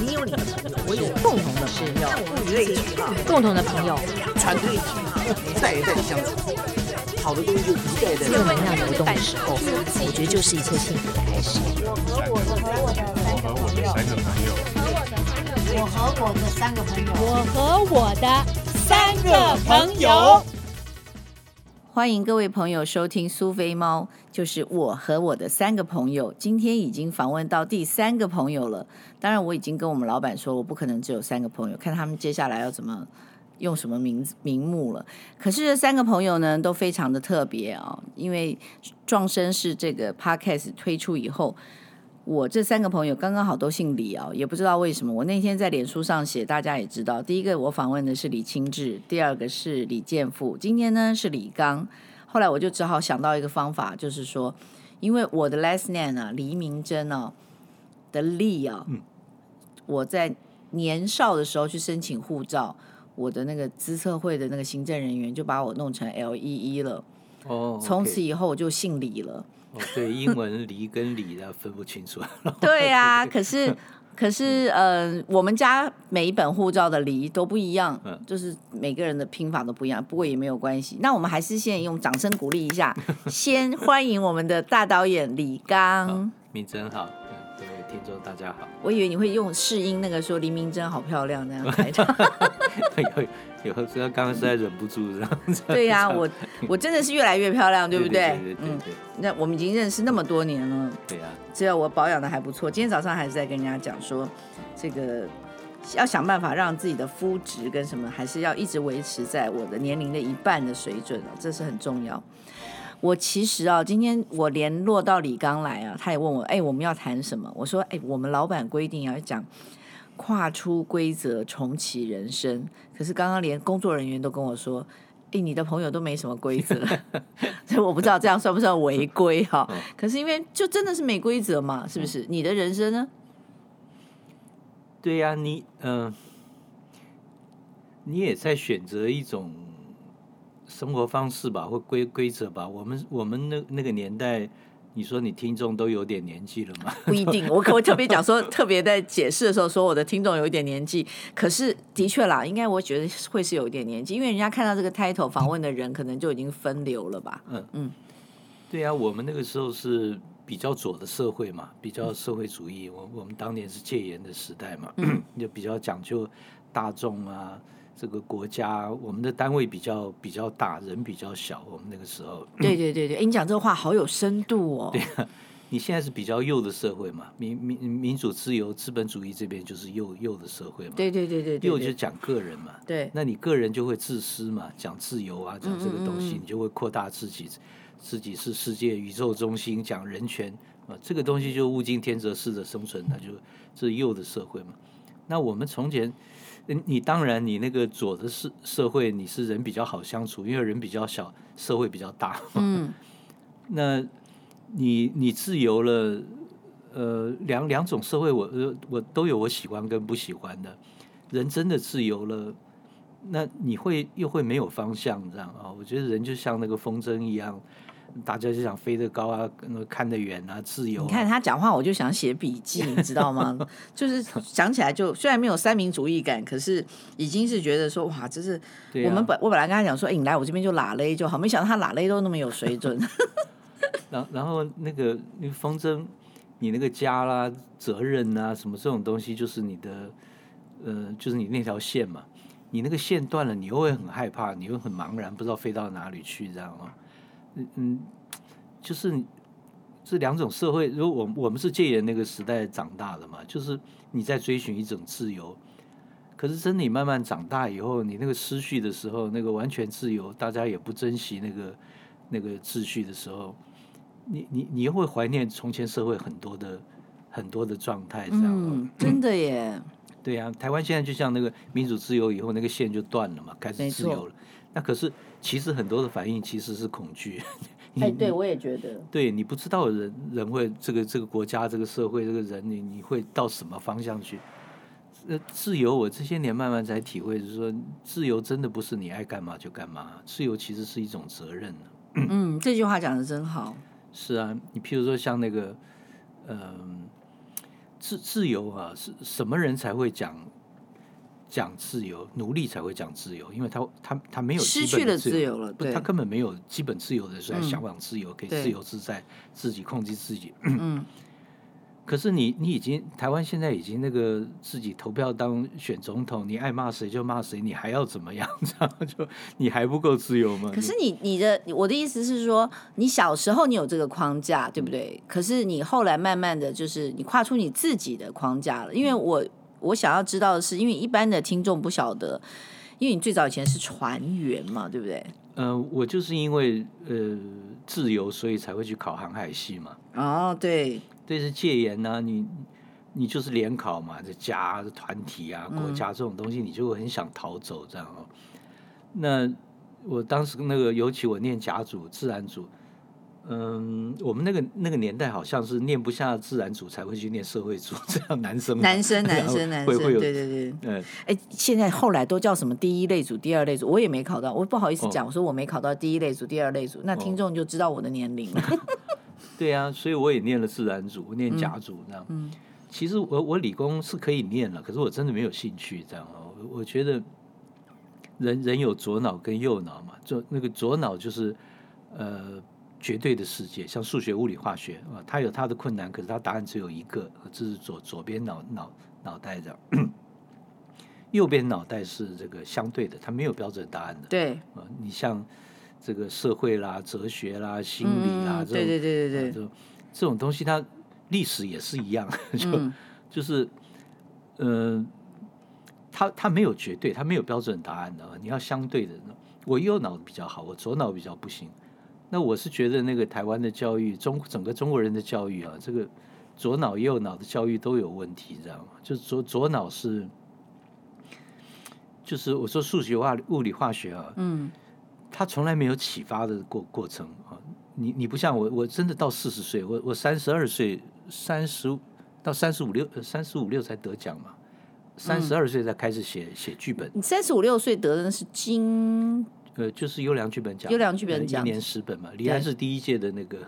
你有你的朋友，我有共同的朋友，物以类聚嘛，共同的朋友，团队一代一代的相处，好的东西就一代一代正能量流动的时候，我觉得就是一切幸福的开始。我和我的三个朋友我和我的三个朋友，我和我的三个朋友。欢迎各位朋友收听苏菲猫，就是我和我的三个朋友。今天已经访问到第三个朋友了。当然，我已经跟我们老板说，我不可能只有三个朋友，看他们接下来要怎么用什么名名目了。可是这三个朋友呢，都非常的特别啊、因为壮声是这个 podcast 推出以后。我这三个朋友刚刚好都姓李啊，也不知道为什么。我那天在脸书上写，大家也知道，第一个我访问的是李清志，第二个是李建富，今天呢是李刚。后来我就只好想到一个方法，就是说，因为我的 last name 啊，黎明真啊的李啊，我在年少的时候去申请护照，我的那个资策会的那个行政人员就把我弄成 L E E 了。哦，从此以后我就姓李了。哦，对，英文“黎”跟“李”的分不清楚。对呀、啊，可是可是，呃，我们家每一本护照的“黎”都不一样，就是每个人的拼法都不一样。不过也没有关系，那我们还是先用掌声鼓励一下，先欢迎我们的大导演李刚。你真好，听众大家好。我以为你会用试音那个说黎明真好漂亮那样开场。有时候刚刚实在忍不住这样子。对呀、啊，我我真的是越来越漂亮，对不对？嗯，那我们已经认识那么多年了。对呀、啊。只要我保养的还不错，今天早上还是在跟人家讲说，这个要想办法让自己的肤质跟什么，还是要一直维持在我的年龄的一半的水准，这是很重要。我其实啊，今天我联络到李刚来啊，他也问我，哎，我们要谈什么？我说，哎，我们老板规定要讲。跨出规则，重启人生。可是刚刚连工作人员都跟我说：“哎，你的朋友都没什么规则。”所以我不知道这样算不算违规哈？可是因为就真的是没规则嘛，是不是？你的人生呢？对呀、啊，你嗯、呃，你也在选择一种生活方式吧，或规规则吧。我们我们那那个年代。你说你听众都有点年纪了吗？不一定，我可我特别讲说，特别在解释的时候说我的听众有一点年纪，可是的确啦，应该我觉得会是有一点年纪，因为人家看到这个 title 访问的人可能就已经分流了吧。嗯嗯，对啊，我们那个时候是比较左的社会嘛，比较社会主义，我我们当年是戒严的时代嘛，嗯、就比较讲究大众啊。这个国家，我们的单位比较比较大，人比较小。我们那个时候，对对对对，哎，你讲这个话好有深度哦。对啊，你现在是比较右的社会嘛，民民民主自由资本主义这边就是右右的社会嘛。对对对对，对，右就讲个人嘛。对，那你个人就会自私嘛，讲自由啊，讲这个东西，嗯嗯嗯，你就会扩大自己，自己是世界宇宙中心，讲人权啊，这个东西就物竞天择式的生存，那就这是右的社会嘛。那我们从前。你当然，你那个左的社社会，你是人比较好相处，因为人比较小，社会比较大。嗯，那你你自由了，呃，两两种社会我，我我都有我喜欢跟不喜欢的。人真的自由了，那你会又会没有方向，这样啊？我觉得人就像那个风筝一样。大家就想飞得高啊，看得远啊，自由啊。你看他讲话，我就想写笔记，你知道吗？就是想起来就虽然没有三民主义感，可是已经是觉得说哇，这是我们本、啊、我本来跟他讲说，哎，你来我这边就拉勒就好，没想到他拉勒都那么有水准。然然后那个那个风筝，你那个家啦、责任啊什么这种东西，就是你的呃，就是你那条线嘛。你那个线断了，你又会很害怕，你又很茫然，不知道飞到哪里去，这样啊。嗯嗯，就是这两种社会，如果我我们是戒严那个时代长大的嘛，就是你在追寻一种自由，可是真的你慢慢长大以后，你那个失去的时候，那个完全自由，大家也不珍惜那个那个秩序的时候，你你你又会怀念从前社会很多的很多的状态，这样、嗯、真的耶。对呀、啊，台湾现在就像那个民主自由以后，那个线就断了嘛，开始自由了。那可是，其实很多的反应其实是恐惧。哎，对，我也觉得。对，你不知道人人会这个这个国家这个社会这个人你你会到什么方向去？呃，自由，我这些年慢慢才体会，就是说，自由真的不是你爱干嘛就干嘛，自由其实是一种责任。嗯，这句话讲的真好。是啊，你譬如说像那个，嗯、呃，自自由啊，是什么人才会讲讲自由？奴隶才会讲自由，因为他他他没有失去了自由了，不，他根本没有基本自由的时候，向往自由，可以自由自在，自己控制自己。嗯。可是你，你已经台湾现在已经那个自己投票当选总统，你爱骂谁就骂谁，你还要怎么样？这样就你还不够自由吗？可是你你的我的意思是说，你小时候你有这个框架，对不对？可是你后来慢慢的就是你跨出你自己的框架了。因为我我想要知道的是，因为一般的听众不晓得，因为你最早以前是船员嘛，对不对？嗯、呃，我就是因为呃自由，所以才会去考航海系嘛。哦，对。这是戒严呢、啊，你你就是联考嘛，这家团体啊，国家这种东西，你就会很想逃走这样哦。嗯、那我当时那个，尤其我念甲组自然组，嗯，我们那个那个年代好像是念不下自然组才会去念社会组，这样男生男生 男生男生，会有对对对，嗯，哎，现在后来都叫什么第一类组、第二类组，我也没考到，我不好意思讲，哦、我说我没考到第一类组、第二类组，那听众就知道我的年龄了。哦 对啊，所以我也念了自然组，念甲组这样。嗯，其实我我理工是可以念了，可是我真的没有兴趣这样哦。我觉得人人有左脑跟右脑嘛，就那个左脑就是呃绝对的世界，像数学、物理、化学啊，它有它的困难，可是它答案只有一个，这是左左边脑脑脑袋的。右边脑袋是这个相对的，它没有标准答案的。对啊，你像。这个社会啦、哲学啦、心理啦，嗯、对对对对对，这种这种东西，它历史也是一样，就、嗯、就是，嗯、呃，它它没有绝对，它没有标准答案的，你要相对的。我右脑比较好，我左脑比较不行。那我是觉得那个台湾的教育，中整个中国人的教育啊，这个左脑右脑的教育都有问题，知道吗？就是左左脑是，就是我说数学化、物理、化学啊，嗯。他从来没有启发的过过程啊！你你不像我，我真的到四十岁，我我三十二岁，三十到三十五六，三十五六才得奖嘛，三十二岁才开始写写剧本。你三十五六岁得的是金，呃，就是优良剧本奖，优良剧本奖，一年十本嘛。李安是第一届的那个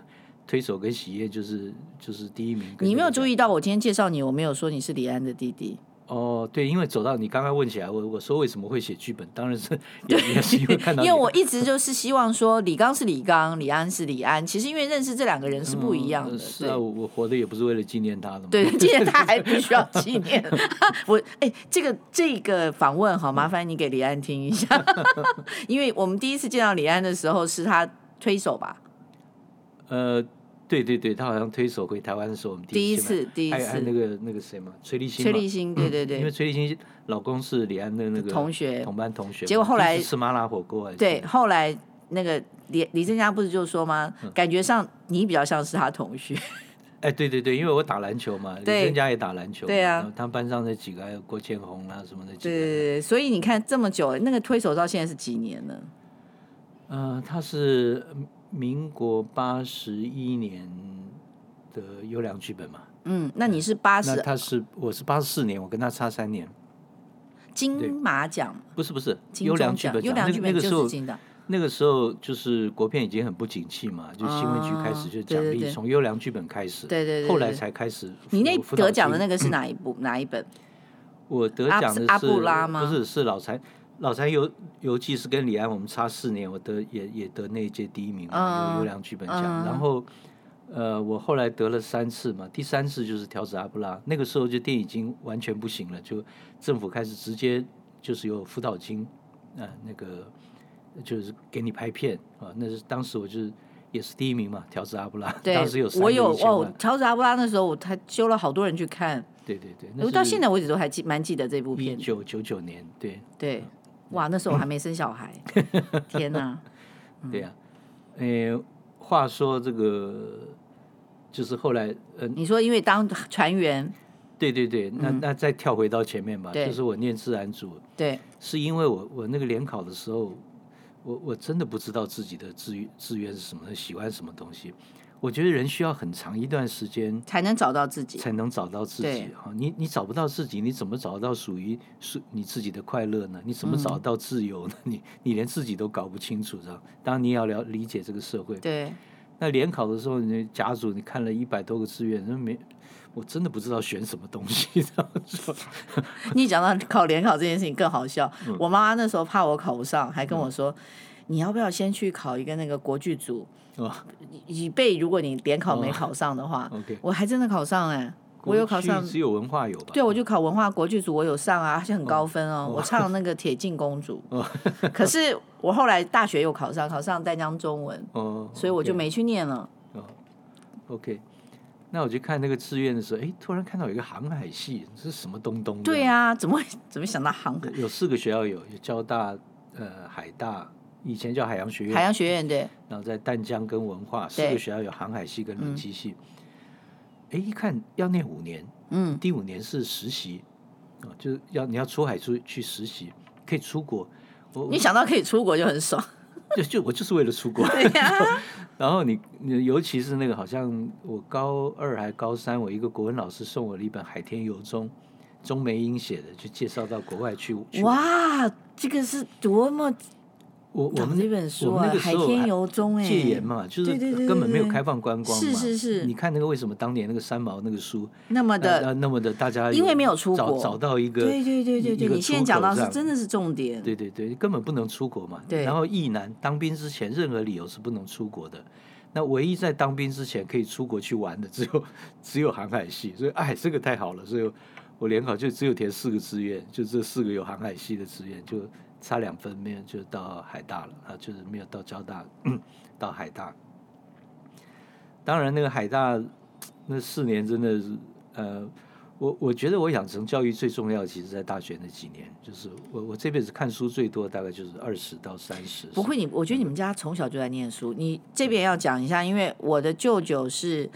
推手跟喜宴，就是就是第一名。你没有注意到我今天介绍你，我没有说你是李安的弟弟。哦，对，因为走到你刚刚问起来，我我说为什么会写剧本，当然是 也也是因为看到，因为我一直就是希望说李刚是李刚，李安是李安，其实因为认识这两个人是不一样的。嗯、是啊，我我活的也不是为了纪念他的嘛。对，纪念他还不需要纪念。我哎，这个这个访问好，麻烦你给李安听一下，因为我们第一次见到李安的时候是他推手吧？呃。对对对，他好像推手回台湾的时候，我们第一次第一次，还那个那个谁嘛，崔立新，崔立新，对对对，因为崔立新老公是李安的那个同学，同班同学，结果后来吃麻辣火锅，对，后来那个李李正佳不是就说吗？感觉上你比较像是他同学。哎，对对对，因为我打篮球嘛，李正佳也打篮球，对啊，他们班上那几个还有郭建宏啊什么的，对对对，所以你看这么久，那个推手到现在是几年了？嗯，他是民国八十一年。的优良剧本嘛，嗯，那你是八十，他是我是八十四年，我跟他差三年。金马奖不是不是优良剧本奖，那那个时候那个时候就是国片已经很不景气嘛，就新闻局开始就奖励从优良剧本开始，对对对，后来才开始。你那得奖的那个是哪一部哪一本？我得奖的是阿布拉吗？不是，是老残老残游游记是跟李安我们差四年，我得也也得那一届第一名嘛，优良剧本奖，然后。呃，我后来得了三次嘛，第三次就是调子阿布拉，那个时候就电影已经完全不行了，就政府开始直接就是有辅导金，啊、呃，那个就是给你拍片啊，那是当时我就是也是第一名嘛，调子阿布拉，对 当时有我有哦，调子阿布拉那时候我还揪了好多人去看，对对对，我到现在为止都还记蛮记得这部片，一九九九年，对。对，哇，那时候我还没生小孩，天哪，嗯、对呀、啊，呃，话说这个。就是后来，呃，你说因为当船员，对对对，那那再跳回到前面吧，就是我念自然组，对，是因为我我那个联考的时候，我我真的不知道自己的志愿志愿是什么，喜欢什么东西。我觉得人需要很长一段时间才能找到自己，才能找到自己。哈，你你找不到自己，你怎么找到属于属你自己的快乐呢？你怎么找到自由呢？你你连自己都搞不清楚，知道？当然你要了理解这个社会，对。那联考的时候，你甲组你看了一百多个志愿，那没我真的不知道选什么东西。这样说，你讲到考联考这件事情更好笑。嗯、我妈妈那时候怕我考不上，还跟我说：“嗯、你要不要先去考一个那个国剧组，哦、以备如果你联考没考上的话。哦” OK，我还真的考上哎、欸。我有考上，只有文化有吧？对，我就考文化国剧组，我有上啊，而且很高分哦。我唱那个《铁镜公主》，可是我后来大学又考上，考上淡江中文，哦，所以我就没去念了。哦，OK，那我去看那个志愿的时候，哎，突然看到有一个航海系，这是什么东东？对啊，怎么会怎么想到航海？有四个学校有，有交大、呃海大，以前叫海洋学院，海洋学院对。然后在淡江跟文化四个学校有航海系跟轮机系。哎，一看要念五年，嗯，第五年是实习，啊，就是要你要出海出去实习，可以出国。我你想到可以出国就很爽，就就我就是为了出国。对呀。然后你你尤其是那个好像我高二还高三，我一个国文老师送我了一本《海天游踪》，钟梅英写的，就介绍到国外去。哇，这个是多么。我我们这本书啊，海天游踪哎，戒严嘛，就是根本没有开放观光嘛。是是是。你看那个为什么当年那个三毛那个书那么的那么的大家因为没有出国，找到一个对对对对对，你现在讲到是真的是重点。对对对，根本不能出国嘛。对。然后役男当兵之前任何理由是不能出国的，那唯一在当兵之前可以出国去玩的只有只有航海系，所以哎这个太好了，所以我联考就只有填四个志愿，就这四个有航海系的志愿就。差两分没有就到海大了啊，就是没有到交大，到海大。当然，那个海大那四年真的是，呃，我我觉得我养成教育最重要，其实在大学那几年，就是我我这辈子看书最多，大概就是二十到三十。不会，你我觉得你们家从小就在念书。你这边要讲一下，因为我的舅舅是。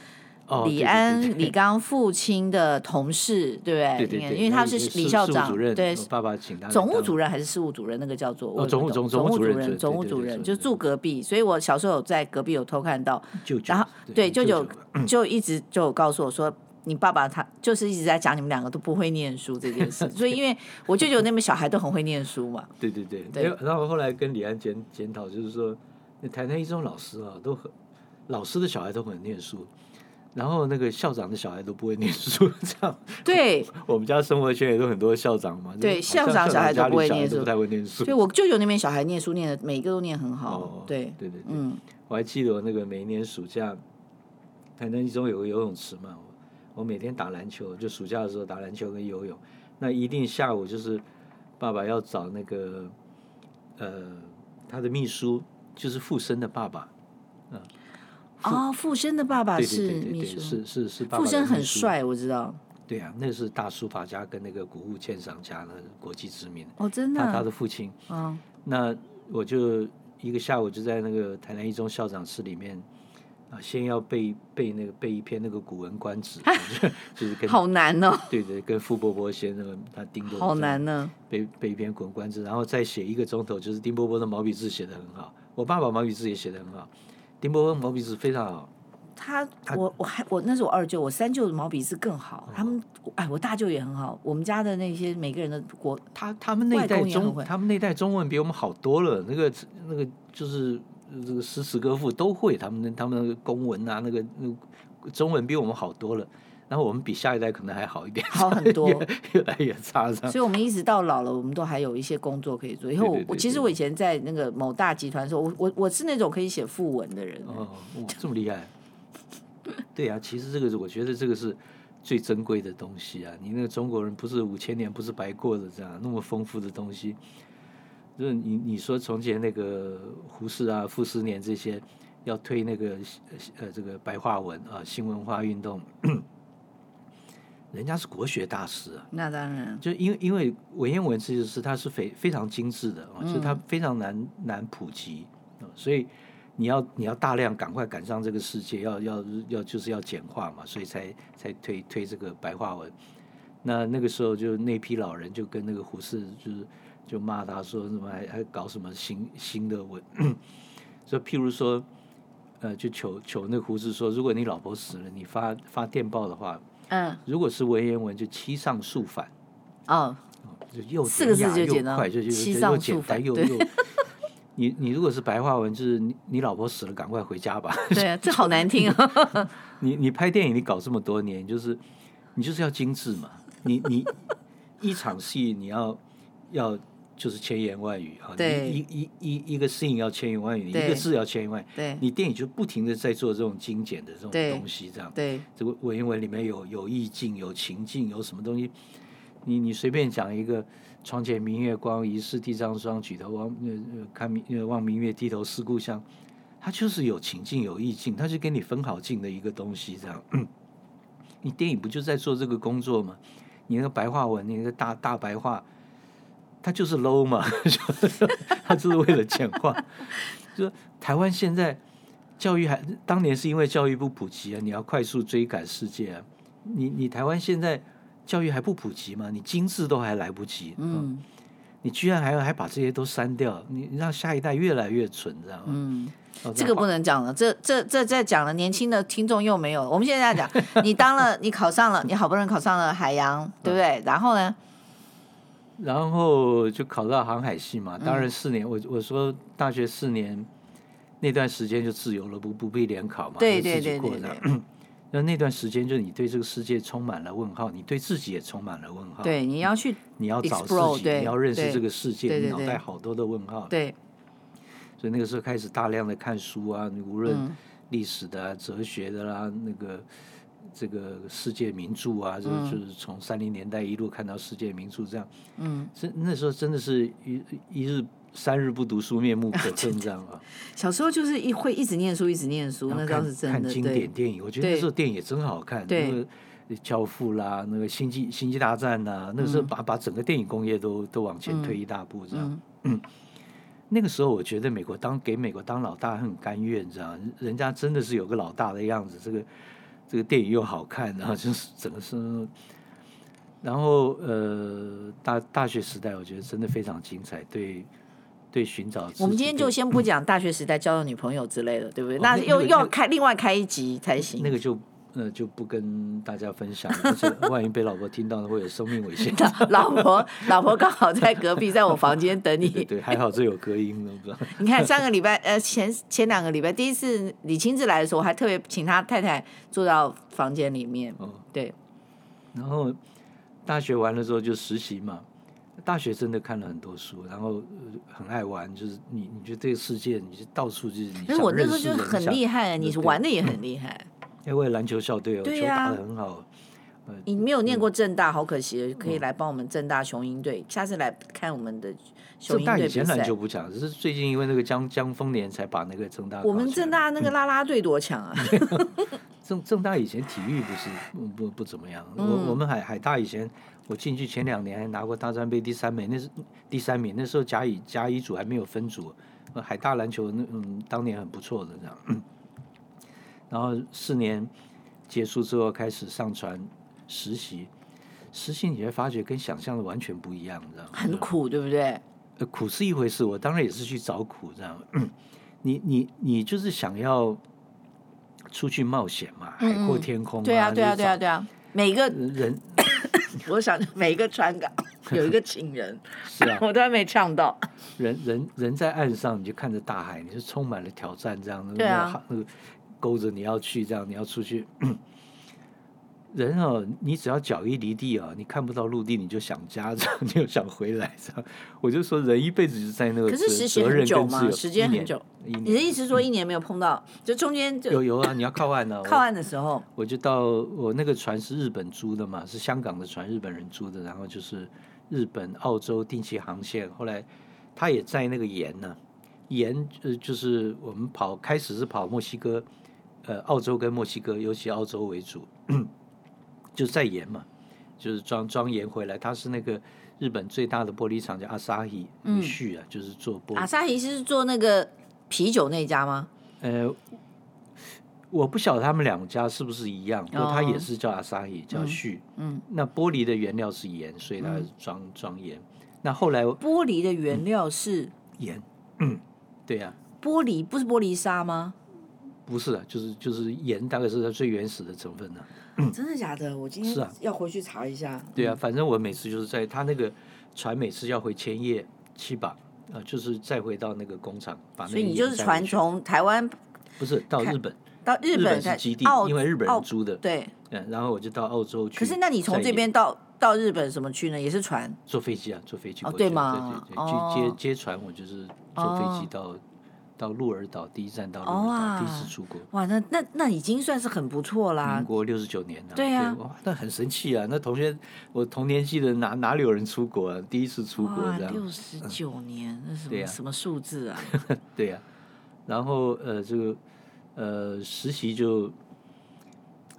李安、李刚父亲的同事，对不对？对对对，因为他是李校长，对，爸爸请他总务主任还是事务主任？那个叫做总务总总务主任，总务主任就住隔壁，所以我小时候有在隔壁有偷看到。舅舅，然后对舅舅就一直就告诉我说，你爸爸他就是一直在讲你们两个都不会念书这件事。所以因为我舅舅那边小孩都很会念书嘛。对对对。对。然后后来跟李安检检讨，就是说，那台南一中老师啊，都很老师的小孩都很念书。然后那个校长的小孩都不会念书，这样。对，我们家生活圈也都很多校长嘛。对，校长小孩都不会念书，不太会念书。对，我舅舅那边小孩念书念的每一个都念很好。哦，对，对对对。嗯，我还记得我那个每一年暑假，台南一中有个游泳池嘛，我每天打篮球，就暑假的时候打篮球跟游泳。那一定下午就是爸爸要找那个呃他的秘书，就是附身的爸爸，嗯。哦，傅生的爸爸是秘书，是是是。富生很帅，我知道。对啊，那是大书法家跟那个古物鉴赏家的，国际知名。哦，真的。他他的父亲。嗯。那我就一个下午就在那个台南一中校长室里面啊，先要背背那个背一篇那个《古文观止》，就是跟好难哦。对对，跟傅伯伯先生他丁伯好难呢。背背一篇《古文观止》，然后再写一个钟头，就是丁伯伯的毛笔字写的很好，我爸爸毛笔字也写的很好。丁伯伯毛笔字非常好，他我我还我那是我二舅，我三舅的毛笔字更好。他们哎，我大舅也很好。我们家的那些每个人的国，他他们那代中，他们那代中文比我们好多了。那个那个就是这个诗词歌赋都会，他们他们那个公文啊，那个那个中文比我们好多了。然后我们比下一代可能还好一点，好很多，越来越差。所以，我们一直到老了，我们都还有一些工作可以做。以后我其实我以前在那个某大集团的时候，我我我是那种可以写副文的人。哦，这么厉害？对啊，其实这个是我觉得这个是最珍贵的东西啊！你那个中国人不是五千年不是白过的，这样那么丰富的东西。就是你你说从前那个胡适啊、傅斯年这些要推那个呃这个白话文啊、新文化运动。人家是国学大师啊，那当然，就因为因为文言文其实是它是非非常精致的啊，就它非常难难普及，所以你要你要大量赶快赶上这个世界，要要要就是要简化嘛，所以才才推推这个白话文。那那个时候就那批老人就跟那个胡适就是就骂他说什么还还搞什么新新的文，就譬如说呃就求求那个胡适说，如果你老婆死了，你发发电报的话。嗯，如果是文言文，就七上数反，哦，就又四个字就简单，就就七上数反又又。你你如果是白话文，就是你你老婆死了，赶快回家吧。对啊，这好难听啊。你你拍电影，你搞这么多年，就是你就是要精致嘛。你你一场戏你要要就是千言万语啊，对一一一一个 scene 要千言万语，一个字要千言万语。对你电影就不停的在做这种精简的这种对东西，这样。对这个文言文里面有有意境、有情境、有什么东西，你你随便讲一个“床前明月光，疑是地上霜”，举头望呃呃看明呃望明月，低头思故乡，它就是有情境、有意境，它就给你分好境的一个东西，这样。你电影不就在做这个工作吗？你那个白话文，你那个大大白话，它就是 low 嘛，他就是为了简化。就台湾现在教育还当年是因为教育不普及啊，你要快速追赶世界啊。你你台湾现在教育还不普及吗？你精致都还来不及，嗯，你居然还要还把这些都删掉，你让下一代越来越蠢，知道吗？嗯。哦这个不能讲了，这这这再讲了，年轻的听众又没有。我们现在在讲，你当了，你考上了，你好不容易考上了海洋，对不对？然后呢？然后就考到航海系嘛，当然四年，我我说大学四年那段时间就自由了，不不必联考嘛，对就自对对对己过的。那那段时间，就你对这个世界充满了问号，你对自己也充满了问号。对，你要去，你要找自己，你要认识对这个世界，你脑袋好多的问号。对，所以那个时候开始大量的看书啊，无论嗯历史的、啊、哲学的啦、那个这个世界名著啊，就嗯就是从三零年代一路看到世界名著这样。嗯，是那时候真的是一一日三日不读书，面目可憎 这样啊。小时候就是一会一直念书，一直念书，那倒是真的。看经典，电影，我觉得那时候电影也真好看。对那个教父啦，那个星际星际大战呐，那个时候把把整个电影工业都都往前推一大步这样。嗯那个时候我觉得美国当给美国当老大很甘愿，这样人家真的是有个老大的样子。这个这个电影又好看，然后就是整个是，然后呃大大学时代我觉得真的非常精彩，对对寻找。我们今天就先不讲大学时代交的女朋友之类的，对不对？那哦那那个又又要开另外开一集才行。那个就呃就不跟大家分享了，而且 万一被老婆听到了会有生命危险。老婆，老婆刚好在隔壁，在我房间等你。对对，还好这有隔音的，不知道。你看上个礼拜，呃，前前两个礼拜，第一次李亲自来的时候，我还特别请他太太坐到房间里面。哦，对，然后大学完了之后就实习嘛。大学真的看了很多书，然后、呃、很爱玩，就是你你觉得这个世界，你就到处就是你。可是我那时候就很厉害，害，你玩的也很厉害。因为篮球校队哦，啊球打得很好。呃，你没有念过正大，好可惜，可以来帮我们正大雄鹰队，下次来看我们的雄鹰队比正大以前篮。球不强，只是最近因为那个江江丰年才把那个正大。我们正大那个啦啦队多强啊！正正大以前体育不是不不不怎么样，嗯我我们海海大以前我进去前两年还拿过大专杯第三名，那是第三名，那时候甲乙甲乙组还没有分组，呃海大篮球那嗯当年很不错的这样，嗯然后四年结束之后开始上船实习，实习你会发觉跟想象的完全不一样，你知道吗？很苦，对不对？呃，苦是一回事，我当然也是去找苦，这样。你你你就是想要出去冒险嘛，海阔天空、啊嗯对啊，对啊，对啊，对啊。每个人 我想每一个船港有一个情人，是啊，我都还没唱到。人人人在岸上，你就看着大海，你就充满了挑战，这样。对啊，那个勾着你要去，这样你要出去。人哦，你只要脚一离地啊，你看不到陆地，你就想家，这 样你就想回来，这样。我就说，人一辈子就在那个可是实习很久吗？时间很久。你的意思说一年没有碰到，就中间就有有啊，你要靠岸呢、啊。靠岸的时候，我就到我那个船是日本租的嘛，是香港的船，日本人租的，然后就是日本、澳洲定期航线。后来他也在那个盐呢、啊，盐呃就是我们跑开始是跑墨西哥，呃，澳洲跟墨西哥，尤其澳洲为主，就在盐嘛，就是装装盐回来。它是那个日本最大的玻璃厂叫阿萨希旭啊，就是做玻璃。阿萨希是做那个啤酒那家吗？呃。我不晓得他们两家是不是一样，不过它也是叫阿萨希，叫旭。嗯，那玻璃的原料是盐，所以它是装装盐。那后来玻璃的原料是盐，嗯，对呀，玻璃不是玻璃沙吗？不是啊，就是就是盐，大概是它最原始的成分呢。真的假的？我今天是啊要回去查一下。对啊，反正我每次就是在他那个船，每次要回千叶、七把，啊，就是再回到那个工厂，把那个所以你就是船从台湾不是到日本，到日日本本是基地澳，因为日本人租的，对嗯，然后我就到澳洲去。可是那你从这边到到日本什么去呢？也是船？坐飞机啊，坐飞机过去。哦，对吗？对对对，去接接船，我就是坐飞机到。到鹿儿岛第一站到鹿儿岛，哦、第一次出国。哇，那那那已经算是很不错啦。民国六十九年了。对呀、啊，哇，那很神奇啊！那同学，我同年纪的哪哪里有人出国啊？第一次出国这样。六十九年，嗯、那什么、啊、什么数字啊？对呀、啊，然后呃，这个呃实习就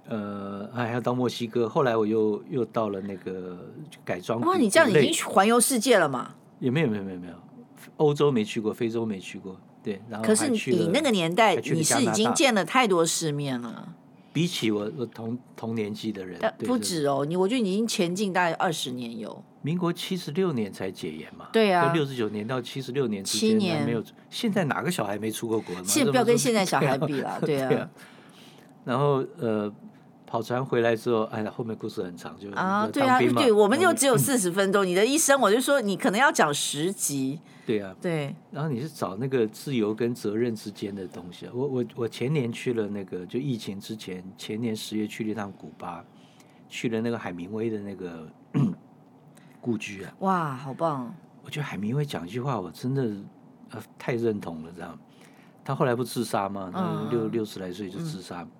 呃还要到墨西哥，后来我又又到了那个改装。哇，你这样已经环游世界了嘛？也没有没有没有没有，欧洲没去过，非洲没去过。对，然后可是你那个年代，你是已经见了太多世面了。比起我我同同年纪的人，不止哦，你我觉得你已经前进大概二十年有。民国七十六年才解严嘛？对啊，六十九年到七十六年七年没有。现在哪个小孩没出过国？现在不要跟现在小孩比了，对啊。然后呃。跑船回来之后，哎呀，后面故事很长，就啊，对啊，对，我们就只有四十分钟。你的一生，我就说你可能要讲十集。对啊，对。然后你是找那个自由跟责任之间的东西。我我我前年去了那个，就疫情之前，前年十月去了一趟古巴，去了那个海明威的那个 故居啊。哇，好棒！我觉得海明威讲一句话，我真的呃太认同了。这样，他后来不自杀吗？他六六十来岁就自杀。嗯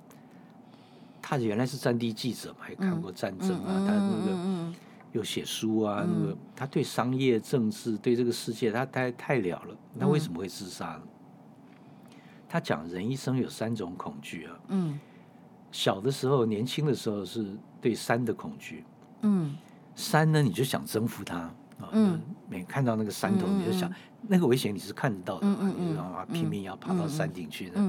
他原来是战地记者嘛，还看过战争啊，嗯、他那个又写书啊，嗯、那个他对商业、政治、对这个世界，他太太了了。那为什么会自杀他讲人一生有三种恐惧啊。嗯。小的时候，年轻的时候是对山的恐惧。嗯。山呢，你就想征服它啊。嗯。每看到那个山头，你就想、嗯、那个危险，你是看得到的你知道吗？拼命要爬到山顶去的。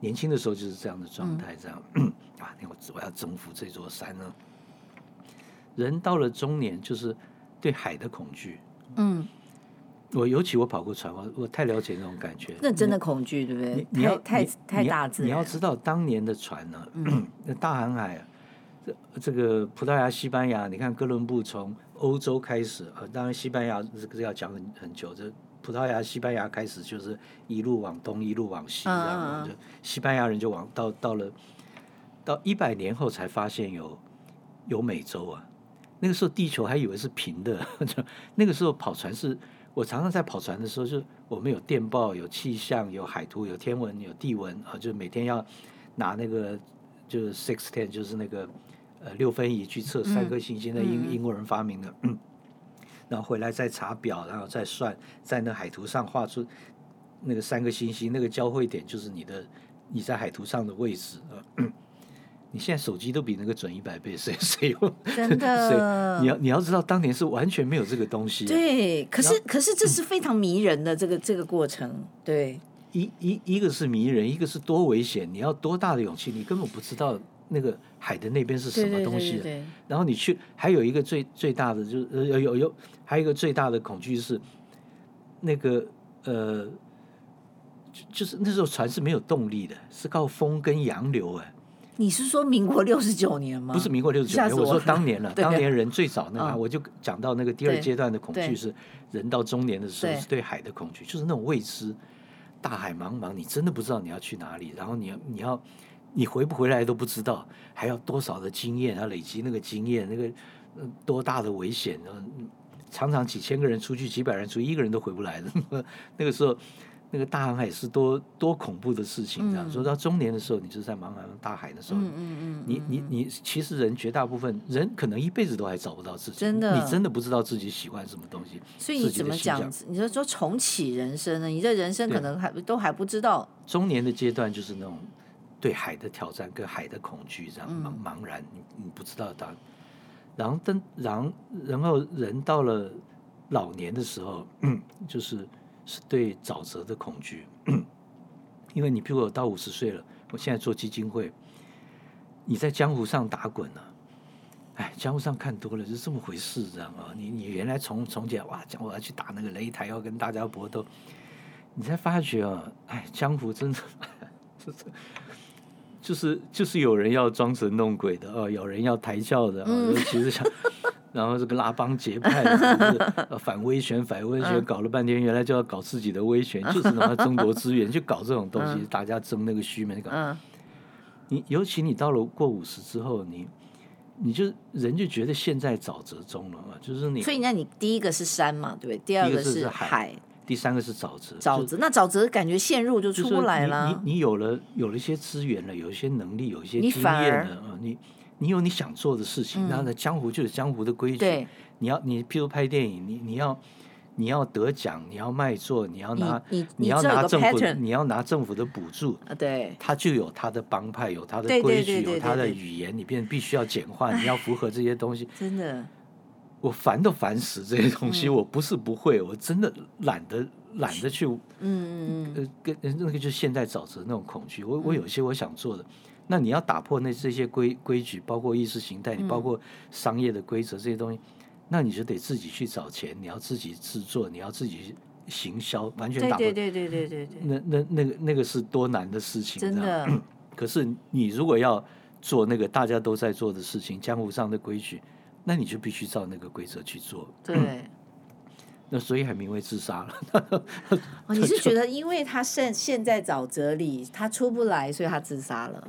年轻的时候就是这样的状态，这样、嗯、啊，我我要征服这座山呢。人到了中年，就是对海的恐惧。嗯，我尤其我跑过船，我我太了解那种感觉。那真的恐惧，对不对？你要太太，太大自然。你要知道，当年的船呢，嗯、那大航海、啊，这这个葡萄牙、西班牙，你看哥伦布从欧洲开始啊，当然西班牙这个要讲很很久这。葡萄牙、西班牙开始就是一路往东，一路往西，这样就西班牙人就往到到了到一百年后才发现有有美洲啊。那个时候地球还以为是平的，就 那个时候跑船是，我常常在跑船的时候，就我们有电报、有气象、有海图、有天文、有地文啊，就每天要拿那个就是 sextant，就是那个呃六分仪去测三颗行星，那英英国人发明的。嗯然后回来再查表，然后再算，在那海图上画出那个三个星星，那个交汇点就是你的你在海图上的位置啊。你现在手机都比那个准一百倍，谁谁用？真的？你要你要知道，当年是完全没有这个东西。对，可是可是这是非常迷人的这个这个过程。对，一一一个是迷人，一个是多危险，你要多大的勇气，你根本不知道。那个海的那边是什么东西？然后你去，还有一个最最大的就是有有有，还有一个最大的恐惧是那个呃，就是那时候船是没有动力的，是靠风跟洋流哎。你是说民国六十九年吗？不是民国六十九年，我说当年了。当年人最早那个，我就讲到那个第二阶段的恐惧是人到中年的时候是对海的恐惧，就是那种未知，大海茫茫，你真的不知道你要去哪里，然后你要你要。你回不回来都不知道，还要多少的经验，要累积那个经验，那个多大的危险呢，常常几千个人出去，几百人出去，一个人都回不来的。那个时候，那个大航海是多多恐怖的事情，这样。说、嗯、到中年的时候，你就是在茫茫大海的时候，嗯嗯嗯、你你你，其实人绝大部分人可能一辈子都还找不到自己，真的，你真的不知道自己喜欢什么东西。所以你怎么讲？你就说重启人生呢？你这人生可能还都还不知道。中年的阶段就是那种。对海的挑战跟海的恐惧，这样茫茫然，你你不知道它。然后等，然后然后人到了老年的时候，就是是对沼泽的恐惧。因为你比如我到五十岁了，我现在做基金会，你在江湖上打滚了，哎，江湖上看多了是这么回事，这样啊。你你原来从从前哇，讲我要去打那个擂台，要跟大家搏斗，你才发觉啊，哎，江湖真的。就是就是有人要装神弄鬼的哦，有人要抬轿的，尤、其实像，然后这个拉帮结派的，反威权反威权，搞了半天，原来就要搞自己的威权，就是让他争夺资源，去搞这种东西，大家争那个虚名，搞。你尤其你到了过五十之后，你你就人就觉得现在沼泽中了嘛，就是你。所以那你第一个是山嘛，对不对？第二个是海，第三个是沼泽。沼泽那沼泽感觉陷入就出不来了。你你有了有了一些资源了，有一些能力，有一些经验了啊，你你有你想做的事情，然后呢，江湖就有江湖的规矩。对，你要你譬如拍电影，你你要。你要得奖，你要卖座，你要拿，你，要拿政府，你要拿政府的补助，对，他就有他的帮派，有他的规矩，有他的语言，你变必须要简化，你要符合这些东西。真的，我烦都烦死这些东西，嗯、我不是不会，我真的懒得懒得去，嗯嗯嗯，跟那个就是现代沼泽那种恐惧，我我有些我想做的，嗯、那你要打破那这些规规矩，包括意识形态，你包括商业的规则这些东西。那你就得自己去找钱，你要自己制作，你要自己行销，完全打破。对对对对对对对。那那那个那个是多难的事情，真的。可是你如果要做那个大家都在做的事情，江湖上的规矩，那你就必须照那个规则去做。对。那所以海明威自杀了。哦，你是觉得因为他现现在沼泽里，他出不来，所以他自杀了？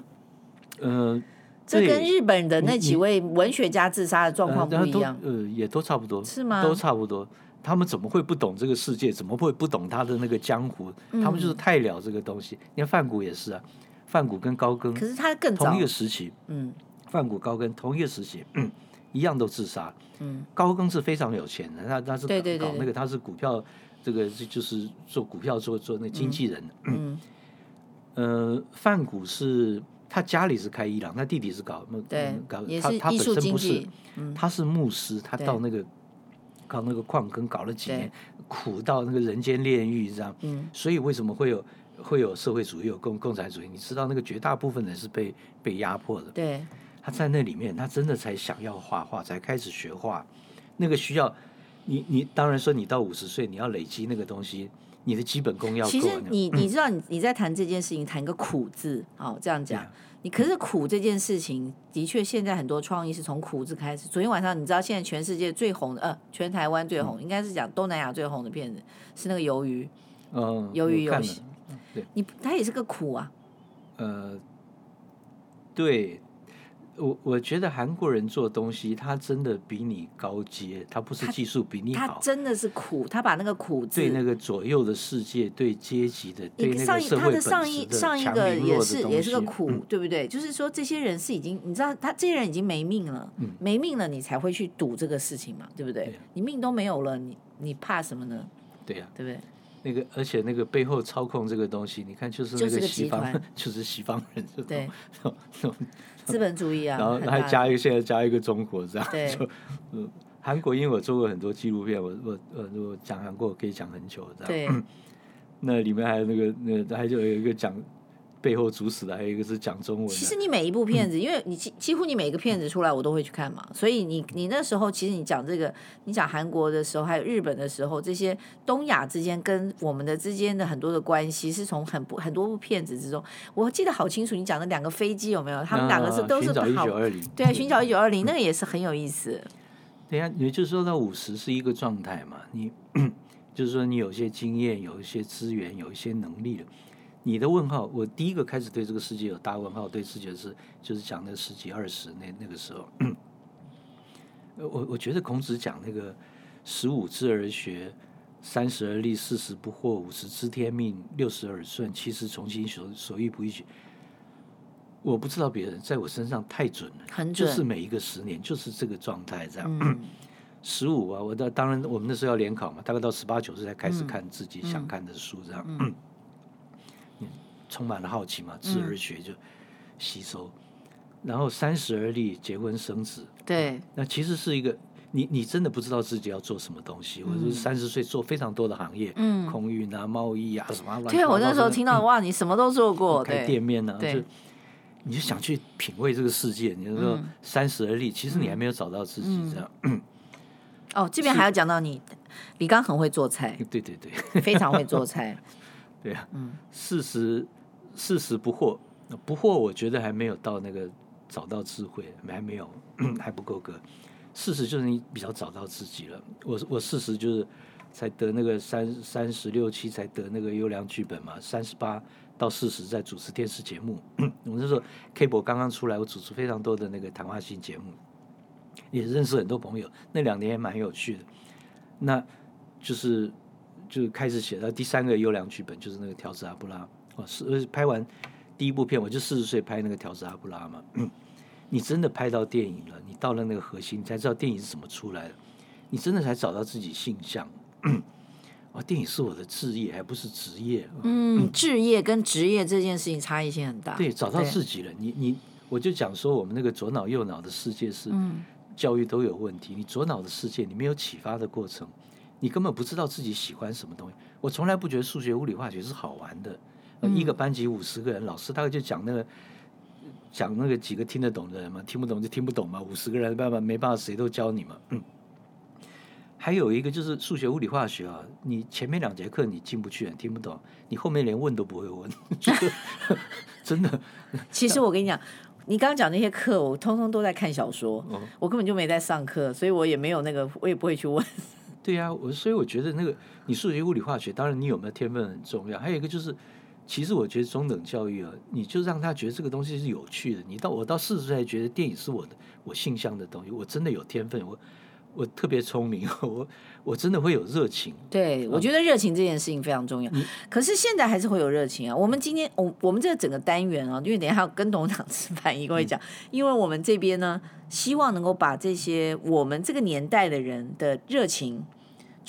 嗯、呃。这跟日本的那几位文学家自杀的状况不一样，呃，呃，也都差不多，是吗？都差不多。他们怎么会不懂这个世界？怎么会不懂他的那个江湖？嗯、他们就是太了这个东西。你看范谷也是啊，范谷跟高更，可是他更早同一个时期，嗯，范谷高更同一个时期，嗯，一样都自杀。嗯，高更是非常有钱的，他他是搞那个，他是股票，这个就是做股票做做那经纪人。嗯，嗯呃，梵谷是。他家里是开伊朗，他弟弟是搞那搞他他本身不是，他是牧师，他到那个搞那个矿坑搞了几年，苦到那个人间炼狱这样。所以为什么会有会有社会主义有共共产主义？你知道那个绝大部分人是被被压迫的。对，他在那里面，他真的才想要画画，才开始学画。那个需要你你当然说你到五十岁你要累积那个东西。你的基本功要。其实你你知道你你在谈这件事情，谈个苦字，哦，这样讲，你可是苦这件事情，的确现在很多创意是从苦字开始。昨天晚上你知道现在全世界最红的，呃，全台湾最红，应该是讲东南亚最红的片子是那个鱿鱼，嗯，鱿鱼游戏，对，你它也是个苦啊，呃，对。我我觉得韩国人做东西，他真的比你高阶，他不是技术比你好，他真的是苦，他把那个苦字对那个左右的世界，对阶级的，对那个社会本质的上一上一个也是也是个苦，对不对？就是说这些人是已经，你知道他这些人已经没命了，没命了，你才会去赌这个事情嘛，对不对？你命都没有了，你你怕什么呢？对呀，对不对？那个而且那个背后操控这个东西，你看就是那个西方，就是西方人，对。资本主义啊，然后还加一个，现在加一个中国这样，就嗯，韩国因为我做过很多纪录片，我我我我讲韩国可以讲很久这样，对，那里面还有那个那还就有一个讲。背后主使的还有一个是讲中文。其实你每一部片子，嗯、因为你几几乎你每一个片子出来，我都会去看嘛。所以你你那时候，其实你讲这个，你讲韩国的时候，还有日本的时候，这些东亚之间跟我们的之间的很多的关系，是从很很多部片子之中。我记得好清楚，你讲的两个飞机有没有？他们两个是都是好。寻找一九二零。对，寻找一九二零，那个也是很有意思。对呀，也就是说到五十是一个状态嘛。你 就是说你有一些经验，有一些资源，有一些能力了。你的问号，我第一个开始对这个世界有大问号，对世界是就是讲那十几二十那那个时候，我我觉得孔子讲那个十五知而学，三十而立，四十不惑，五十知天命，六十耳顺，七十从心所所欲不逾矩。我不知道别人，在我身上太准了，很准，就是每一个十年就是这个状态这样。十五、嗯、啊，我的当然我们那时候要联考嘛，大概到十八九岁才开始看自己想看的书这样。嗯嗯充满了好奇嘛，知而学就吸收，嗯、然后三十而立，结婚生子。对，那其实是一个你你真的不知道自己要做什么东西。我是三十岁做非常多的行业，嗯，空运啊、贸易啊什么。对，我那时候听到哇，你什么都做过，开店面呢、啊，就你就想去品味这个世界。你就说三十而立，其实你还没有找到自己这样。嗯、哦，这边还要讲到你，李刚很会做菜，对对对，非常会做菜。对啊，嗯，四十。四十不惑，不惑，我觉得还没有到那个找到智慧，还没有，还不够格。四十就是你比较找到自己了。我我四十就是才得那个三三十六七才得那个优良剧本嘛，三十八到四十在主持电视节目。我那时候 Cable 刚刚出来，我主持非常多的那个谈话性节目，也认识很多朋友。那两年也蛮有趣的。那就是就开始写到第三个优良剧本，就是那个调子阿布拉。哦，是拍完第一部片，我就四十岁拍那个调子阿布拉嘛。你真的拍到电影了，你到了那个核心，你才知道电影是怎么出来的。你真的才找到自己性向。哦，电影是我的志业，还不是职业。嗯，志业跟职业这件事情差异性很大。对，找到自己了。你你，我就讲说，我们那个左脑右脑的世界是，教育都有问题。你左脑的世界，你没有启发的过程，你根本不知道自己喜欢什么东西。我从来不觉得数学、物理、化学是好玩的。一个班级五十个人，老师大概就讲那个讲那个几个听得懂的人嘛，听不懂就听不懂嘛。五十个人，办法没办法，谁都教你嘛。嗯。还有一个就是数学、物理、化学啊，你前面两节课你进不去，听不懂，你后面连问都不会问，真的。其实我跟你讲，你刚刚讲那些课，我通通都在看小说，哦、我根本就没在上课，所以我也没有那个，我也不会去问。对呀、啊，我所以我觉得那个你数学、物理、化学，当然你有没有天分很重要。还有一个就是，其实我觉得中等教育啊，你就让他觉得这个东西是有趣的。你到我到四十岁才觉得电影是我的我性向的东西，我真的有天分，我。我特别聪明，我我真的会有热情。对，我觉得热情这件事情非常重要。嗯、可是现在还是会有热情啊。我们今天，我我们这个整个单元啊，因为等一下要跟董事长吃饭，一个会讲。嗯、因为我们这边呢，希望能够把这些我们这个年代的人的热情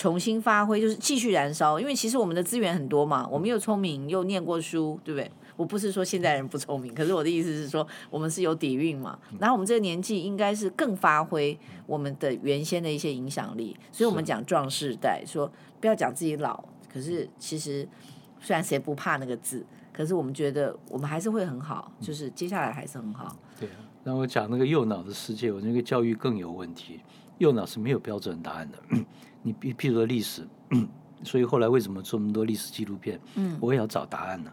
重新发挥，就是继续燃烧。因为其实我们的资源很多嘛，我们又聪明又念过书，对不对？我不是说现在人不聪明，可是我的意思是说，我们是有底蕴嘛。然后我们这个年纪应该是更发挥我们的原先的一些影响力，所以我们讲壮世代，说不要讲自己老。可是其实虽然谁不怕那个字，可是我们觉得我们还是会很好，就是接下来还是很好。对啊，那我讲那个右脑的世界，我那个教育更有问题。右脑是没有标准答案的。你譬譬如说历史，所以后来为什么做那么多历史纪录片？嗯，我也要找答案呢。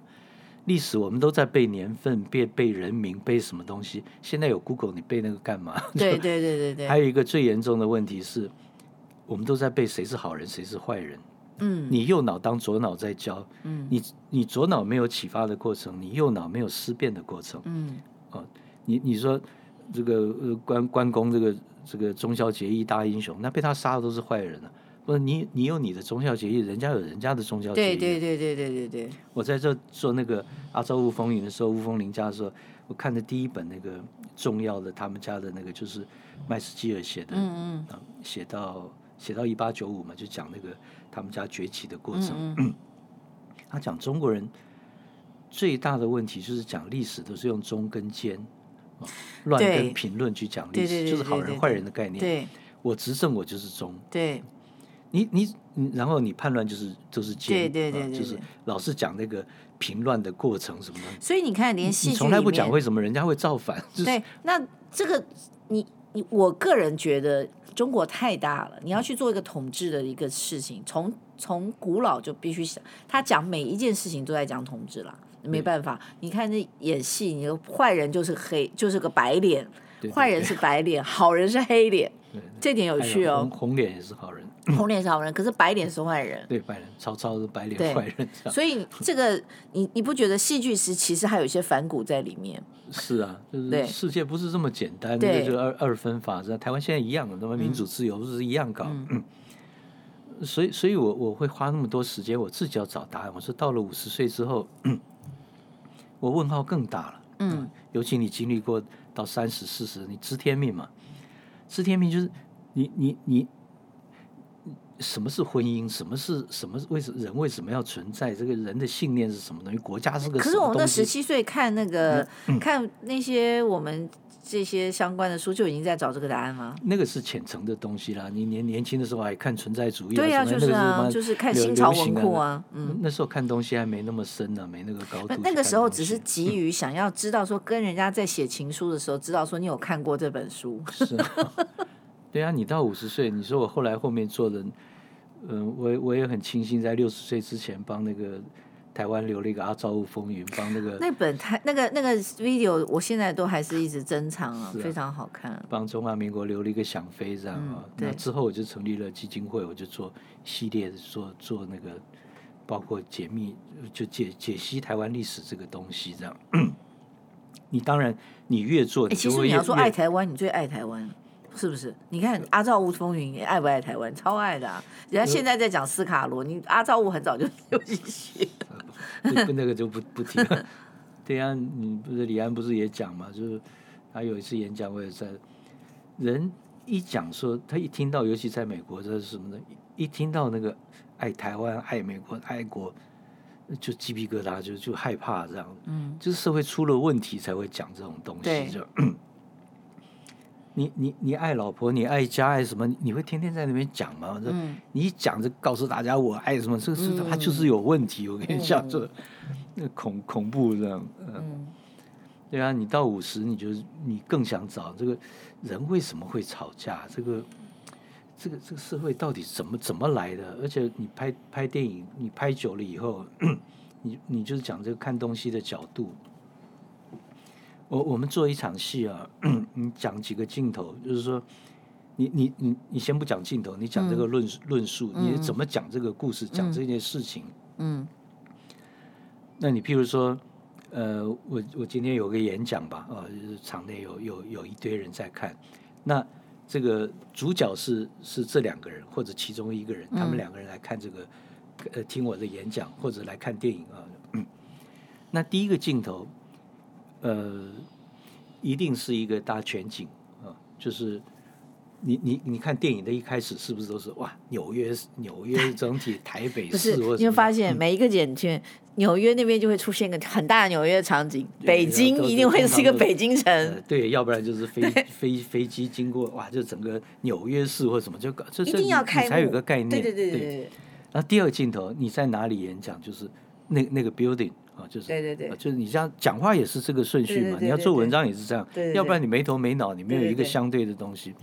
历史我们都在背年份，背背人名，背什么东西？现在有 Google，你背那个干嘛？对对对对对。还有一个最严重的问题是，我们都在背谁是好人，谁是坏人。嗯。你右脑当左脑在教，嗯。你你左脑没有启发的过程，你右脑没有思辨的过程。嗯。哦，你你说这个呃关关公这个这个忠孝节义大英雄，那被他杀的都是坏人了。不是你，你有你的忠孝节义，人家有人家的忠孝节义。对对对对对对对。我在这做那个阿昭雾风云的时候，雾风林家的时候，我看的第一本那个重要的他们家的那个就是麦斯基尔写的，嗯嗯，写到写到一八九五嘛，就讲那个他们家崛起的过程。嗯嗯 他讲中国人最大的问题就是讲历史都是用忠跟奸，乱跟评论去讲历史，就是好人坏人的概念。对，我执政我就是忠。对。你你然后你判断就是就是奸，对对对，对，就是老是讲那个平乱的过程什么的。所以你看，连戏剧从来不讲为什么人家会造反。对，那这个你你我个人觉得中国太大了，你要去做一个统治的一个事情，从从古老就必须想，他讲每一件事情都在讲统治了，没办法。你看那演戏，你的坏人就是黑，就是个白脸，坏人是白脸，好人是黑脸，这点有趣哦。红脸也是好人。红脸是好人，可是白脸是坏人。对，白人，曹操是白脸坏人。所以这个，你你不觉得戏剧是其实还有一些反骨在里面？是啊，就是世界不是这么简单的，就二二分法。在台湾现在一样的，那么民主自由不是一样搞？嗯嗯、所以，所以我我会花那么多时间，我自己要找答案。我说到了五十岁之后，我问号更大了。嗯，尤其你经历过到三十四十，你知天命嘛？知天命就是你你你。你什么是婚姻？什么是什么？为什么人为什么要存在？这个人的信念是什么东西？国家是个？可是我们那十七岁看那个、嗯、看那些我们这些相关的书，就已经在找这个答案吗？那个是浅层的东西啦。你年年轻的时候还看存在主义，对呀、啊，就是啊，就是看新潮文库啊。嗯，那时候看东西还没那么深呢、啊，没那个高度。那个时候只是急于想要知道，说跟人家在写情书的时候，知道说你有看过这本书。是、啊，对啊，你到五十岁，你说我后来后面做的。嗯，我我也很庆幸在六十岁之前帮那个台湾留了一个阿昭雾风云，帮那个那本台那个那个 video，我现在都还是一直珍藏啊，啊非常好看。帮中华民国留了一个想飞这样啊，嗯、那之后我就成立了基金会，我就做系列的做做那个包括解密，就解解析台湾历史这个东西这样。你当然你越做，哎，其实你要说爱台湾，你最爱台湾。是不是？你看阿照雾风云，爱不爱台湾？超爱的啊！人家现在在讲斯卡罗，你阿照雾很早就 就写了，那个就不不提了。对啊，你不是李安不是也讲嘛？就是他有一次演讲，我也在。人一讲说，他一听到，尤其在美国，这是什么呢？一听到那个爱台湾、爱美国、爱国，就鸡皮疙瘩，就就害怕这样。嗯，就是社会出了问题才会讲这种东西，就。你你你爱老婆，你爱家，爱什么？你会天天在那边讲吗？嗯、你一讲就告诉大家我爱什么，这个是他就是有问题。嗯、我跟你讲，这、那、恐恐怖这样。嗯，嗯对啊，你到五十，你就你更想找这个人为什么会吵架？这个这个这个社会到底怎么怎么来的？而且你拍拍电影，你拍久了以后，你你就是讲这个看东西的角度。我我们做一场戏啊，你讲几个镜头，就是说，你你你你先不讲镜头，你讲这个论论述，嗯、你怎么讲这个故事，嗯、讲这件事情。嗯。那你譬如说，呃，我我今天有个演讲吧，啊、呃，就是场内有有有一堆人在看，那这个主角是是这两个人或者其中一个人，他们两个人来看这个，呃，听我的演讲或者来看电影啊。嗯。那第一个镜头。呃，一定是一个大全景啊，就是你你你看电影的一开始是不是都是哇纽约纽约整体台北市？不是，你会发现每一个剪片，纽约那边就会出现个很大的纽约场景，北京一定会是一个北京城，呃，对，要不然就是飞飞飞机经过哇，就整个纽约市或什么就搞，这一定要开，才有个概念，对对对对，对。然后第二个镜头，你在哪里演讲？就是那那个 building。啊，就是对对对，就是你这样讲话也是这个顺序嘛，你要做文章也是这样，要不然你没头没脑，你没有一个相对的东西。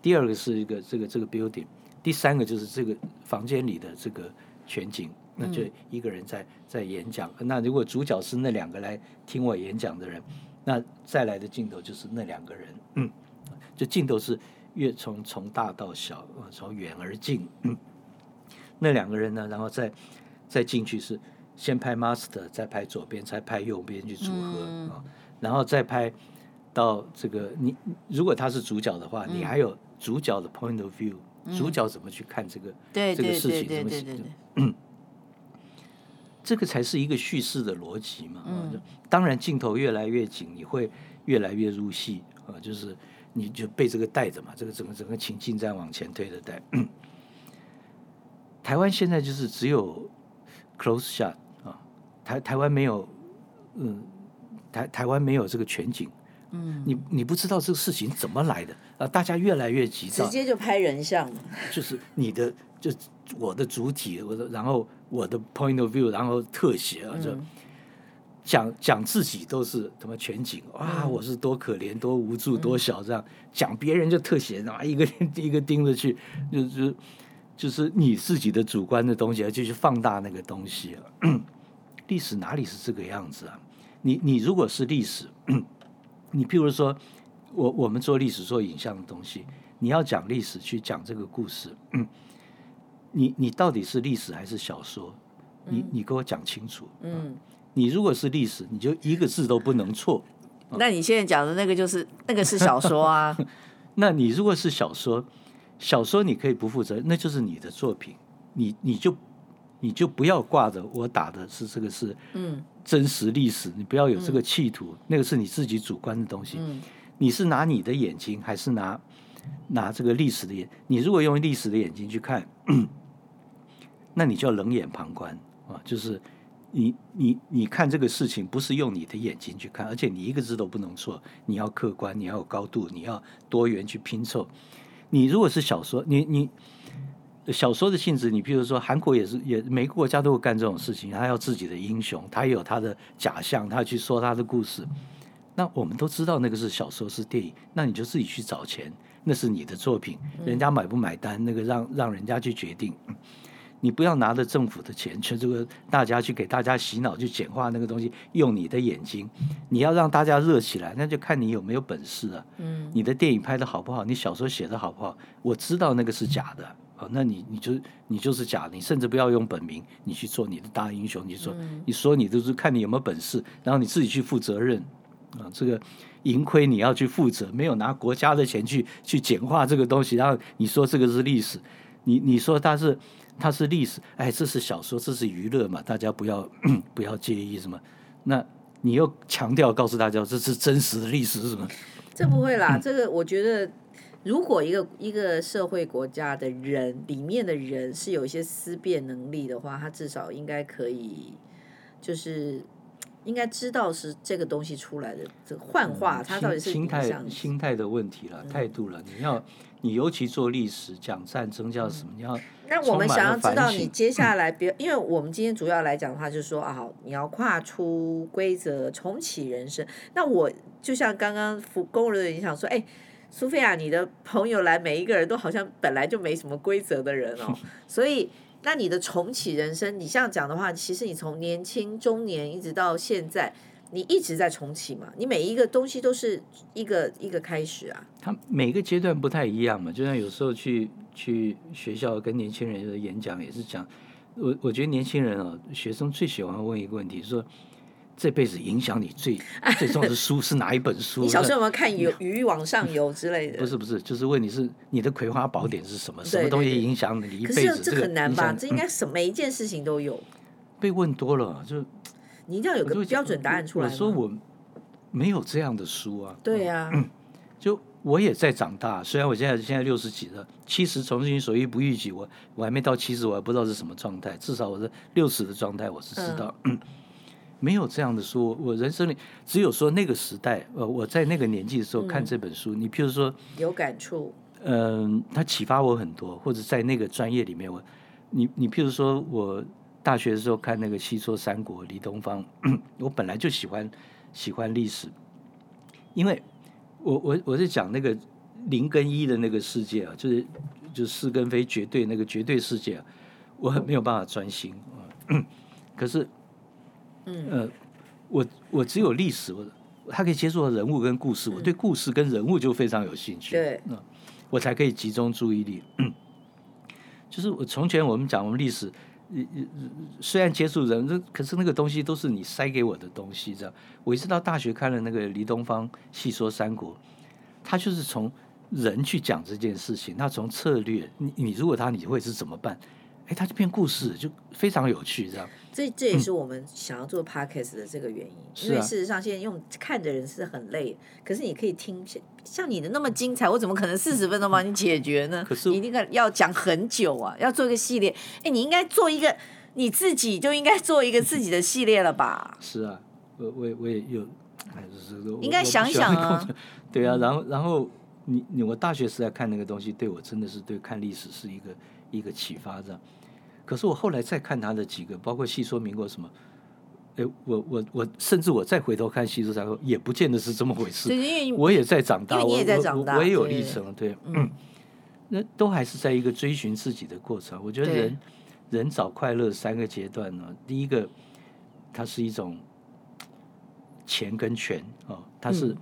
第二个是一个这个这个 building，第三个就是这个房间里的这个全景，那就一个人在在演讲。嗯、那如果主角是那两个来听我演讲的人，那再来的镜头就是那两个人，嗯，就镜头是越从从大到小，从远而近，嗯，那两个人呢，然后再再进去是。先拍 master，再拍左边，再拍右边去组合然后再拍到这个你，如果他是主角的话，嗯、你还有主角的 point of view，、嗯、主角怎么去看这个这个事情，怎么写的？这个才是一个叙事的逻辑嘛。嗯、当然镜头越来越紧，你会越来越入戏啊，就是你就被这个带着嘛，这个整个整个情境在往前推的带。台湾现在就是只有 close shot。台台湾没有，嗯，台台湾没有这个全景，嗯，你你不知道这个事情怎么来的啊？大家越来越急躁，直接就拍人像，就是你的就我的主体，我的然后我的 point of view，然后特写啊，就讲讲自己都是什么全景啊，我是多可怜多无助多小这样，讲别人就特写，啊，一个一个盯着去，就是就是你自己的主观的东西，而且去放大那个东西啊。历史哪里是这个样子啊？你你如果是历史，你譬如说，我我们做历史做影像的东西，你要讲历史去讲这个故事，你你到底是历史还是小说？你你给我讲清楚。嗯，你如果是历史，你就一个字都不能错。那你现在讲的那个就是那个是小说啊？那你如果是小说，小说你可以不负责，那就是你的作品，你你就。你就不要挂着我打的是这个是嗯真实历史，嗯，你不要有这个企图，嗯，那个是你自己主观的东西。嗯，你是拿你的眼睛，还是拿拿这个历史的眼？你如果用历史的眼睛去看，那你就要冷眼旁观啊！就是你你你看这个事情，不是用你的眼睛去看，而且你一个字都不能错，你要客观，你要有高度，你要多元去拼凑。你如果是小说，你你。小说的性质，你譬如说，韩国也是，也每个国家都会干这种事情。他要自己的英雄，他有他的假象，他去说他的故事。那我们都知道那个是小说，是电影。那你就自己去找钱，那是你的作品，人家买不买单，那个让让人家去决定。你不要拿着政府的钱，去这个大家去给大家洗脑，去简化那个东西，用你的眼睛，你要让大家热起来，那就看你有没有本事了。嗯，你的电影拍的好不好？你小说写的好不好？我知道那个是假的。啊，那你你就你就是假的，你甚至不要用本名，你去做你的大英雄，你说、嗯、你说你就是看你有没有本事，然后你自己去负责任啊，这个盈亏你要去负责，没有拿国家的钱去去简化这个东西，然后你说这个是历史，你你说它是它是历史，哎，这是小说，这是娱乐嘛，大家不要 不要介意什么，那你又强调告诉大家这是真实的历史是什么？这不会啦，这个我觉得。如果一个一个社会国家的人里面的人是有一些思辨能力的话，他至少应该可以，就是应该知道是这个东西出来的这个幻化，他到底是心态心态的问题了，态度了。你要你尤其做历史讲战争叫什么？你要那我们想要知道你接下来，比如因为我们今天主要来讲的话，就是说啊，你要跨出规则，重启人生。那我就像刚刚福工人影响说，哎。苏菲亚，你的朋友来，每一个人都好像本来就没什么规则的人哦，所以那你的重启人生，你这样讲的话，其实你从年轻、中年一直到现在，你一直在重启嘛，你每一个东西都是一个一个开始啊。他每个阶段不太一样嘛，就像有时候去去学校跟年轻人的演讲也是讲，我我觉得年轻人啊，学生最喜欢问一个问题说。这辈子影响你最 最重要的书是哪一本书？你小时候有没有看《鱼鱼往上游》之类的？不是不是，就是问你是你的葵花宝典是什么？什么东西影响你一辈子？可是这很难吧？这应该什每一件事情都有。被问多了，就你一定要有个标准答案出来。我说我没有这样的书啊。对呀，就我也在长大。虽然我现在现在六十几了，七十从心所欲不逾矩，我我还没到七十，我还不知道是什么状态。至少我是六十的状态，我是知道。没有这样的书，我人生里只有说那个时代，呃，我在那个年纪的时候看这本书，嗯、你譬如说有感触，嗯、呃，它启发我很多，或者在那个专业里面，我，你你譬如说我大学的时候看那个《西说三国》，李东方，我本来就喜欢喜欢历史，因为我我我是讲那个零跟一的那个世界啊，就是就是是跟非绝对那个绝对世界啊，我很没有办法专心啊，可是。呃，我我只有历史，我他可以接触到人物跟故事，我对故事跟人物就非常有兴趣。对，嗯，我才可以集中注意力。就是我从前我们讲我们历史，虽然接触人，可是那个东西都是你塞给我的东西。这样，我一直到大学看了那个李东方细说三国，他就是从人去讲这件事情，他从策略，你你如果他你会是怎么办？哎，他就变故事，就非常有趣，这样。这这也是我们想要做 podcast 的这个原因，嗯、因为事实上现在用看的人是很累，可是你可以听像像你的那么精彩，我怎么可能四十分钟帮你解决呢？可是你一定要讲很久啊，要做一个系列。哎，你应该做一个你自己就应该做一个自己的系列了吧？是啊，我我我也有，哎，就是应该想想啊。对啊，然后然后你你我大学时代看那个东西，对我真的是对看历史是一个一个启发，这样。可是我后来再看他的几个，包括戏说民国什么，哎，我我我甚至我再回头看戏说三国，也不见得是这么回事。我也在长大，我也在长大，我，也有历程，对，对嗯，那都还是在一个追寻自己的过程。我觉得人人找快乐三个阶段呢，第一个，它是一种钱跟权啊，它是。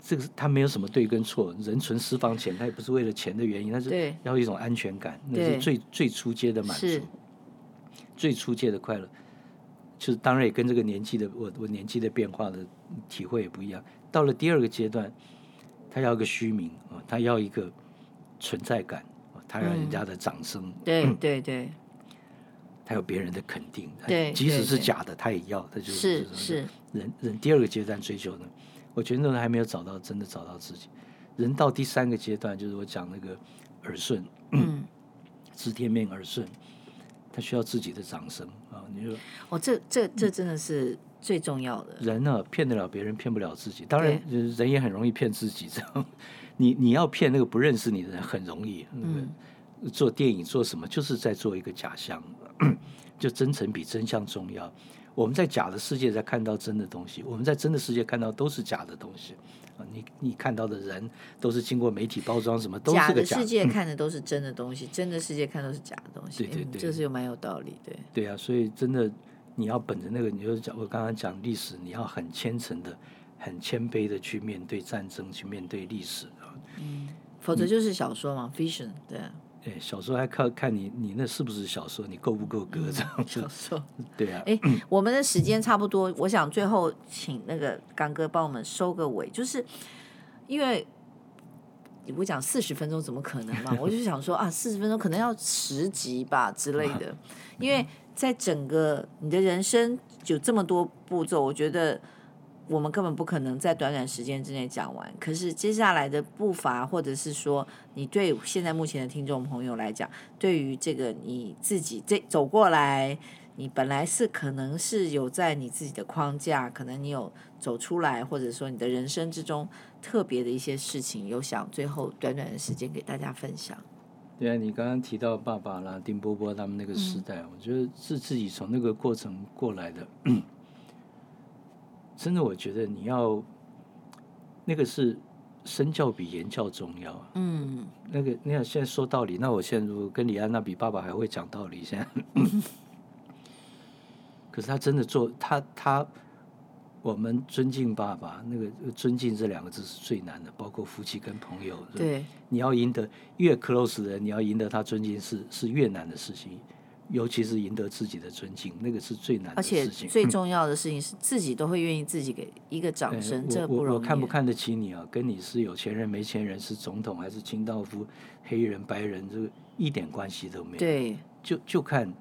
嗯这个他没有什么对跟错，人存私房钱，他也不是为了钱的原因，他是要一种安全感，那是最最初阶的满足，最初阶的快乐。就是当然也跟这个年纪的我我年纪的变化的体会也不一样。到了第二个阶段，他要一个虚名啊，他要一个存在感，他要人家的掌声，嗯、对对对，他有别人的肯定，对，即使是假的他也要，他就是是，是人人第二个阶段追求的。我觉得那人还没有找到真的找到自己。人到第三个阶段，就是我讲那个耳顺，嗯，知天命耳顺，他需要自己的掌声啊！你说，哦，这这这真的是最重要的。人呢，骗得了别人，骗不了自己。当然，人也很容易骗自己。这样，你你要骗那个不认识你的人很容易。嗯，做电影做什么，就是在做一个假象，就真诚比真相重要。我们在假的世界才看到真的东西，我们在真的世界看到都是假的东西啊！你你看到的人都是经过媒体包装，什么都是假的。假的世界看的都是真的东西，嗯、真的世界看都是假的东西。对对对，这是又蛮有道理，对。对啊，所以真的你要本着那个，你就讲我刚刚讲历史，你要很虔诚的、很谦卑的去面对战争，去面对历史啊。嗯，否则就是小说嘛，fiction，对啊。哎，小说还看看你你那是不是小说，你够不够格这样子？小说对啊。哎，我们的时间差不多，我想最后请那个刚哥帮我们收个尾，就是因为你不讲四十分钟怎么可能嘛？我就想说啊，四十分钟可能要十集吧之类的，因为在整个你的人生有这么多步骤，我觉得。我们根本不可能在短短时间之内讲完。可是接下来的步伐，或者是说，你对现在目前的听众朋友来讲，对于这个你自己这走过来，你本来是可能是有在你自己的框架，可能你有走出来，或者说你的人生之中特别的一些事情，有想最后短短的时间给大家分享。对啊，你刚刚提到爸爸啦、丁波波他们那个时代，嗯、我觉得是自己从那个过程过来的。真的，我觉得你要那个是身教比言教重要。嗯，那个你看现在说道理，那我现在如果跟李安娜比爸爸还会讲道理，现在。可是他真的做他他，我们尊敬爸爸，那个尊敬这两个字是最难的，包括夫妻跟朋友。对，你要赢得越 close 的人，你要赢得他尊敬是是越难的事情。尤其是赢得自己的尊敬，那个是最难的事情。而且最重要的事情是自己都会愿意自己给一个掌声，这不容易。看不看得起你啊？跟你是有钱人没钱人，是总统还是清道夫，黑人白人，这个一点关系都没有。对，就就看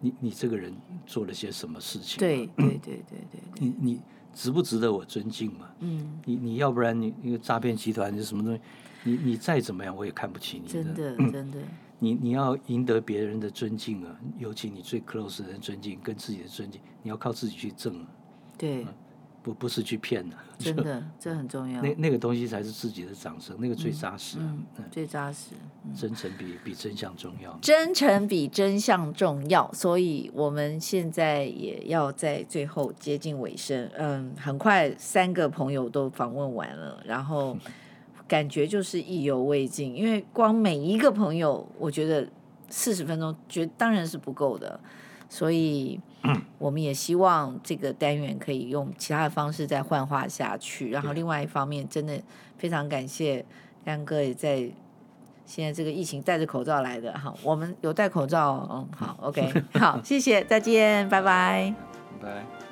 你你这个人做了些什么事情。对对对对对，对。你你值不值得我尊敬嘛？嗯。你你要不然你那个诈骗集团是什么东西？你你再怎么样我也看不起你。真的真的。你你要赢得别人的尊敬啊，尤其你最 close 的人尊敬，跟自己的尊敬，你要靠自己去挣啊。对，不不是去骗的。真的，这很重要。那那个东西才是自己的掌声，那个最扎实啊。嗯嗯、最扎实。嗯、真诚比比真相重要。真诚比真相重要，所以我们现在也要在最后接近尾声。嗯，很快三个朋友都访问完了，然后。感觉就是意犹未尽，因为光每一个朋友，我觉得四十分钟，觉得当然是不够的，所以我们也希望这个单元可以用其他的方式再幻化下去。然后另外一方面，真的非常感谢干哥也在现在这个疫情戴着口罩来的，哈，我们有戴口罩，嗯，好，OK，好，谢谢，再见，拜拜，拜拜。